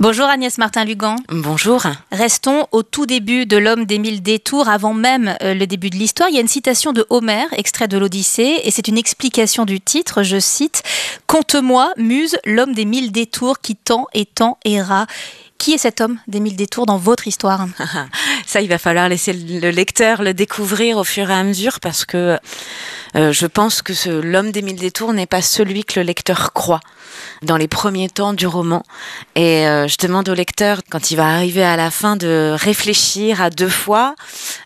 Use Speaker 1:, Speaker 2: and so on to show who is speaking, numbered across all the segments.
Speaker 1: Bonjour Agnès Martin-Lugan.
Speaker 2: Bonjour.
Speaker 1: Restons au tout début de l'homme des mille détours, avant même euh, le début de l'histoire. Il y a une citation de Homère, extrait de l'Odyssée, et c'est une explication du titre, je cite Conte-moi, muse, l'homme des mille détours qui tant et tant erra. Qui est cet homme des mille détours dans votre histoire?
Speaker 2: Ça, il va falloir laisser le lecteur le découvrir au fur et à mesure parce que euh, je pense que l'homme des mille détours n'est pas celui que le lecteur croit dans les premiers temps du roman. Et euh, je demande au lecteur, quand il va arriver à la fin, de réfléchir à deux fois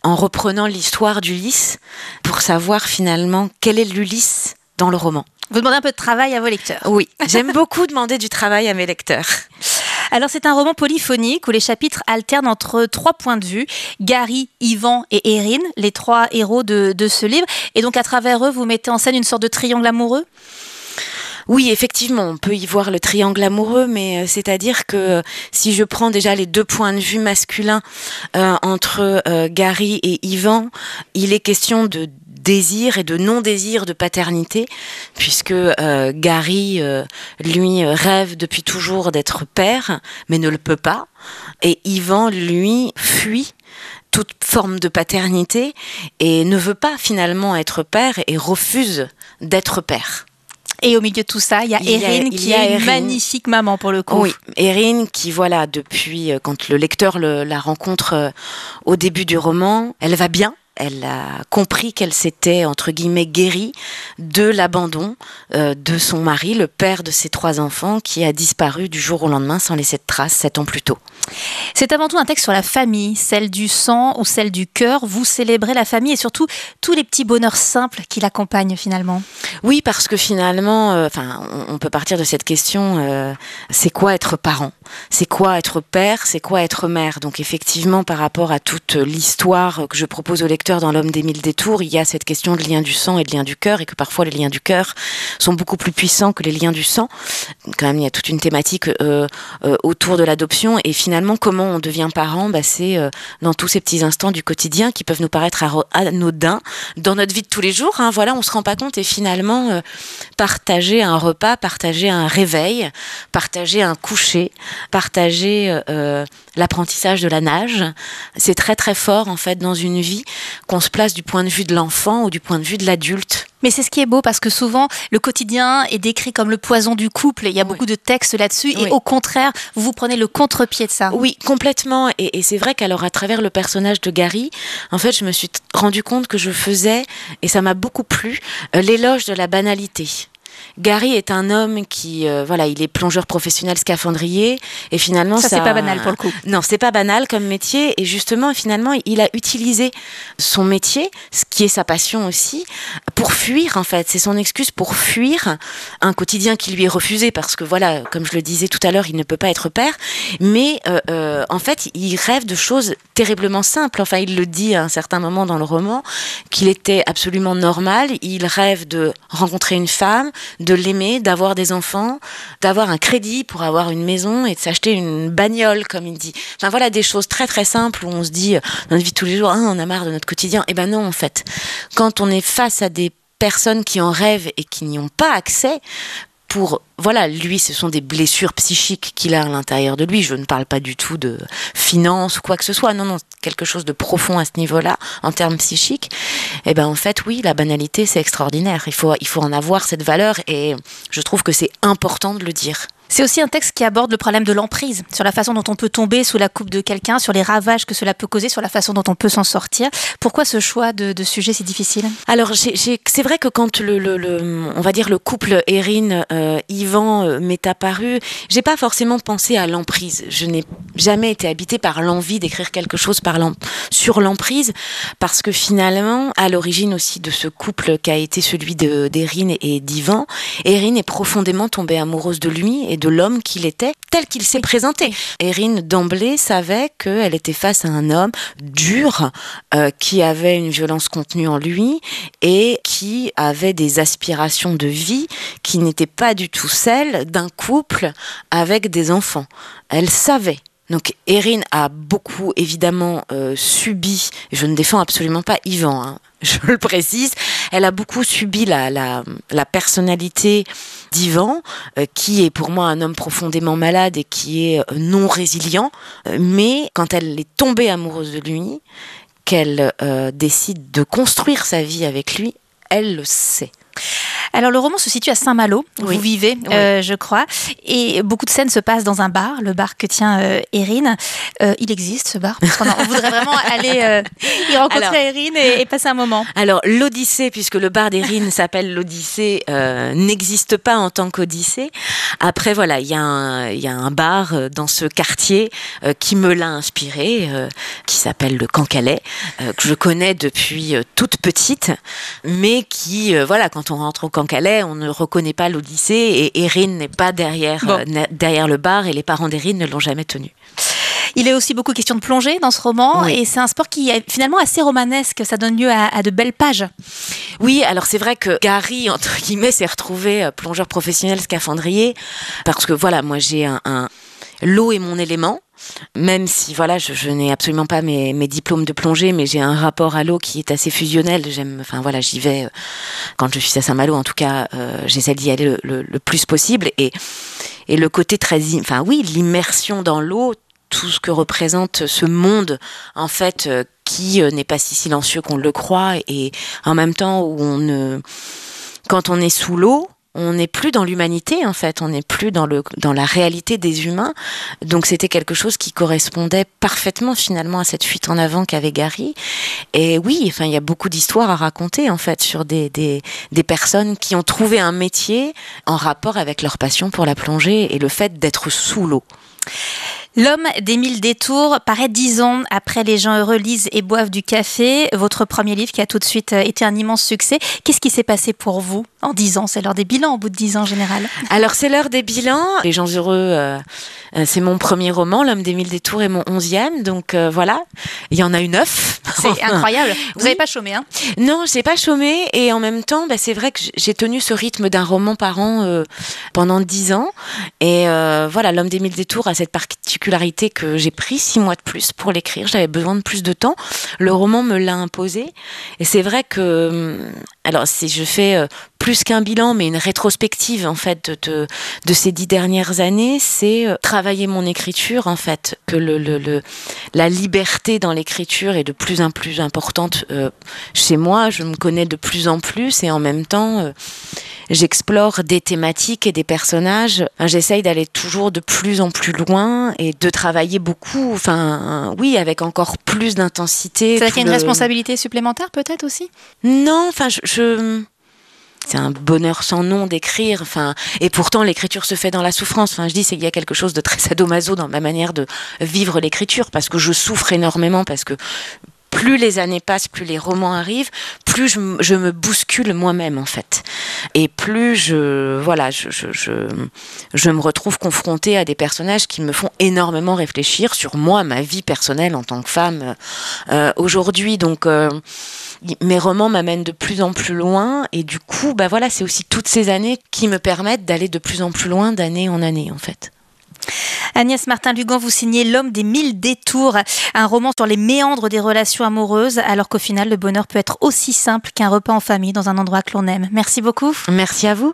Speaker 2: en reprenant l'histoire d'Ulysse pour savoir finalement quel est l'Ulysse dans le roman.
Speaker 1: Vous demandez un peu de travail à vos lecteurs.
Speaker 2: Oui, j'aime beaucoup demander du travail à mes lecteurs.
Speaker 1: Alors c'est un roman polyphonique où les chapitres alternent entre trois points de vue, Gary, Yvan et Erin, les trois héros de, ce livre. Et donc à travers eux, vous mettez en scène une sorte de triangle amoureux?
Speaker 2: Oui, effectivement, on peut y voir le triangle amoureux, mais euh, c'est-à-dire que euh, si je prends déjà les deux points de vue masculins euh, entre Gary et Yvan, il est question de désir et de non-désir de paternité, puisque euh, Gary, euh, lui, rêve depuis toujours d'être père, mais ne le peut pas. Et Yvan, lui, fuit toute forme de paternité et ne veut pas finalement être père et refuse d'être père.
Speaker 1: Et au milieu de tout ça, il y a Erin qui est une magnifique maman pour le coup.
Speaker 2: Oui, Erin qui, voilà, depuis euh, quand le lecteur la rencontre au début du roman, elle va bien, elle a compris qu'elle s'était, entre guillemets, guérie de l'abandon euh, de son mari, le père de ses trois enfants, qui a disparu du jour au lendemain sans laisser de traces sept ans plus tôt.
Speaker 1: C'est avant tout un texte sur la famille, celle du sang ou celle du cœur. Vous célébrez la famille et surtout tous les petits bonheurs simples qui l'accompagnent finalement.
Speaker 2: Oui, parce que finalement, euh, enfin, on, peut partir de cette question euh, c'est quoi être parent? C'est quoi être père? C'est quoi être mère? Donc effectivement, par rapport à toute l'histoire que je propose au lecteur, dans L'homme des mille détours, il y a cette question de lien du sang et de lien du cœur, et que parfois les liens du cœur sont beaucoup plus puissants que les liens du sang. Quand même, il y a toute une thématique euh, euh, autour de l'adoption, et finalement, comment on devient parent, bah, c'est euh, dans tous ces petits instants du quotidien qui peuvent nous paraître anodins dans notre vie de tous les jours. Hein, voilà, on se rend pas compte, et finalement, partager un repas, partager un réveil, partager un coucher, partager l'apprentissage de la nage, c'est très très fort en fait dans une vie qu'on se place du point de vue de l'enfant ou du point de vue de l'adulte.
Speaker 1: Mais c'est ce qui est beau parce que souvent le quotidien est décrit comme le poison du couple. Il y a beaucoup de textes là-dessus et au contraire, vous vous prenez le contre-pied de ça.
Speaker 2: Oui, complètement. Et, et c'est vrai qu'alors à travers le personnage de Gary, en fait, je me suis rendu compte que je faisais, et ça m'a beaucoup plu, euh, l'éloge de la banalité. Gary est un homme qui, euh, voilà, il est plongeur professionnel scaphandrier et finalement
Speaker 1: ça, c'est pas banal pour le coup.
Speaker 2: Non, c'est pas banal comme métier et justement finalement il a utilisé son métier, ce qui est sa passion aussi, pour fuir en fait. C'est son excuse pour fuir un quotidien qui lui est refusé parce que voilà, comme je le disais tout à l'heure, il ne peut pas être père, mais euh, euh, en fait il rêve de choses terriblement simples. Enfin, il le dit à un certain moment dans le roman qu'il était absolument normal. Il rêve de rencontrer une femme de l'aimer, d'avoir des enfants, d'avoir un crédit pour avoir une maison et de s'acheter une bagnole, comme il dit. Enfin voilà des choses très très simples où on se dit euh, dans notre vie tous les jours, ah, on a marre de notre quotidien. Eh ben non, en fait, quand on est face à des personnes qui en rêvent et qui n'y ont pas accès, pour voilà, lui, ce sont des blessures psychiques qu'il a à l'intérieur de lui. Je ne parle pas du tout de finance ou quoi que ce soit. Non, non, quelque chose de profond à ce niveau-là, en termes psychiques. Eh ben, en fait, oui, la banalité, c'est extraordinaire. Il faut, il faut en avoir cette valeur et je trouve que c'est important de le dire.
Speaker 1: C'est aussi un texte qui aborde le problème de l'emprise, sur la façon dont on peut tomber sous la coupe de quelqu'un, sur les ravages que cela peut causer, sur la façon dont on peut s'en sortir. Pourquoi ce choix de, sujet si difficile?
Speaker 2: Alors, c'est vrai que quand le, on va dire le couple Erin euh, euh, m'est apparu, j'ai pas forcément pensé à l'emprise. Je n'ai jamais été habitée par l'envie d'écrire quelque chose sur l'emprise, parce que finalement, à l'origine aussi de ce couple qui a été celui d'Erin et d'Yvan, Erin est profondément tombée amoureuse de lui de l'homme qu'il était tel qu'il s'est présenté. Erin d'emblée savait qu'elle était face à un homme dur euh, qui avait une violence contenue en lui et qui avait des aspirations de vie qui n'étaient pas du tout celles d'un couple avec des enfants. Elle savait donc Erin a beaucoup évidemment euh, subi, je ne défends absolument pas Yvan, hein, je le précise, elle a beaucoup subi la, la, personnalité d'Ivan, euh, qui est pour moi un homme profondément malade et qui est euh, non résilient. Euh, mais quand elle est tombée amoureuse de lui, qu'elle décide de construire sa vie avec lui, elle le sait.
Speaker 1: Alors le roman se situe à Saint-Malo, où
Speaker 2: Oui.
Speaker 1: vous vivez,
Speaker 2: Oui.
Speaker 1: euh, je crois, et beaucoup de scènes se passent dans un bar, le bar que tient euh, Erin. Euh, il existe ce bar, parce a- on voudrait vraiment aller euh, y rencontrer
Speaker 2: Alors-
Speaker 1: Erin et, et passer un moment.
Speaker 2: Alors, l'Odyssée, puisque le bar d'Erin s'appelle l'Odyssée, n'existe pas en tant qu'Odyssée. Après, voilà, il y, a un- il y a un bar dans ce quartier qui me l'a inspiré, qui s'appelle le Cancalais, que je connais depuis toute petite, mais qui, voilà, quand on rentre au Cancalais, on ne reconnaît pas l'Odyssée et Erin n'est pas derrière,
Speaker 1: Bon.
Speaker 2: euh, derrière le bar et les parents d'Erin ne l'ont jamais tenu.
Speaker 1: Il est aussi beaucoup question de plongée dans ce roman,
Speaker 2: Oui.
Speaker 1: et c'est un sport qui est finalement assez romanesque, ça donne lieu à, à de belles pages.
Speaker 2: Oui, alors c'est vrai que Gary, entre guillemets, s'est retrouvé euh, plongeur professionnel scaphandrier parce que voilà, moi j'ai un, un- l'eau est mon élément. Même si voilà, je, n'ai absolument pas mes, mes diplômes de plongée, mais j'ai un rapport à l'eau qui est assez fusionnel. J'aime, enfin voilà, j'y vais euh, quand je suis à Saint-Malo. En tout cas, euh, j'essaie d'y aller le, plus possible. Et, et le côté très, enfin oui, l'immersion dans l'eau, tout ce que représente ce monde, en fait, euh, qui n'est pas si silencieux qu'on le croit, et en même temps où on ne, quand on est sous l'eau, on n'est plus dans l'humanité en fait, on n'est plus dans le dans la réalité des humains. Donc c'était quelque chose qui correspondait parfaitement finalement à cette fuite en avant qu'avait Gary. Et oui, enfin il y a beaucoup d'histoires à raconter en fait sur des, des des personnes qui ont trouvé un métier en rapport avec leur passion pour la plongée et le fait d'être sous l'eau.
Speaker 1: L'homme des mille détours paraît dix ans après Les gens heureux lisent et boivent du café, votre premier livre qui a tout de suite euh, été un immense succès. Qu'est-ce qui s'est passé pour vous en dix ans? C'est l'heure des bilans au bout de dix ans en général.
Speaker 2: Alors c'est l'heure des bilans. Les gens heureux, euh, euh, c'est mon premier roman. L'homme des mille détours est mon onzième. Donc euh, voilà, il y en a eu neuf.
Speaker 1: C'est incroyable. Vous
Speaker 2: Oui.
Speaker 1: n'avez pas chômé, hein?
Speaker 2: Non, j'ai pas chômé et en même temps, bah, c'est vrai que j'ai tenu ce rythme d'un roman par an euh, pendant dix ans. Et voilà, l'homme des mille détours a cette particularité que j'ai pris six mois de plus pour l'écrire. J'avais besoin de plus de temps. Le roman me l'a imposé. Et c'est vrai que, hum, alors si je fais euh, plus qu'un bilan, mais une rétrospective en fait de, ces dix dernières années, c'est euh, travailler mon écriture en fait, que la liberté dans l'écriture est de plus en plus importante euh, chez moi. Je me connais de plus en plus et en même temps, j'explore des thématiques et des personnages. J'essaye d'aller toujours de plus en plus loin et de travailler beaucoup. Enfin, oui, avec encore plus d'intensité.
Speaker 1: C'est-à-dire qu'il y a une
Speaker 2: Le-
Speaker 1: responsabilité supplémentaire peut-être aussi?
Speaker 2: Non, enfin, je. je- C'est un bonheur sans nom d'écrire. Enfin, et pourtant l'écriture se fait dans la souffrance. Enfin, je dis c'est qu'il y a quelque chose de très sadomaso dans ma manière de vivre l'écriture parce que je souffre énormément parce que plus les années passent, plus les romans arrivent, plus je me bouscule moi-même en fait, et plus je voilà, je, je, je, je me retrouve confrontée à des personnages qui me font énormément réfléchir sur moi, ma vie personnelle en tant que femme euh, aujourd'hui. Donc euh, mes romans m'amènent de plus en plus loin, et du coup, bah voilà, c'est aussi toutes ces années qui me permettent d'aller de plus en plus loin d'année en année en fait.
Speaker 1: Agnès Martin-Lugan, vous signez L'homme des mille détours, un roman sur les méandres des relations amoureuses, alors qu'au final, le bonheur peut être aussi simple qu'un repas en famille dans un endroit que l'on aime. Merci beaucoup.
Speaker 2: Merci à vous.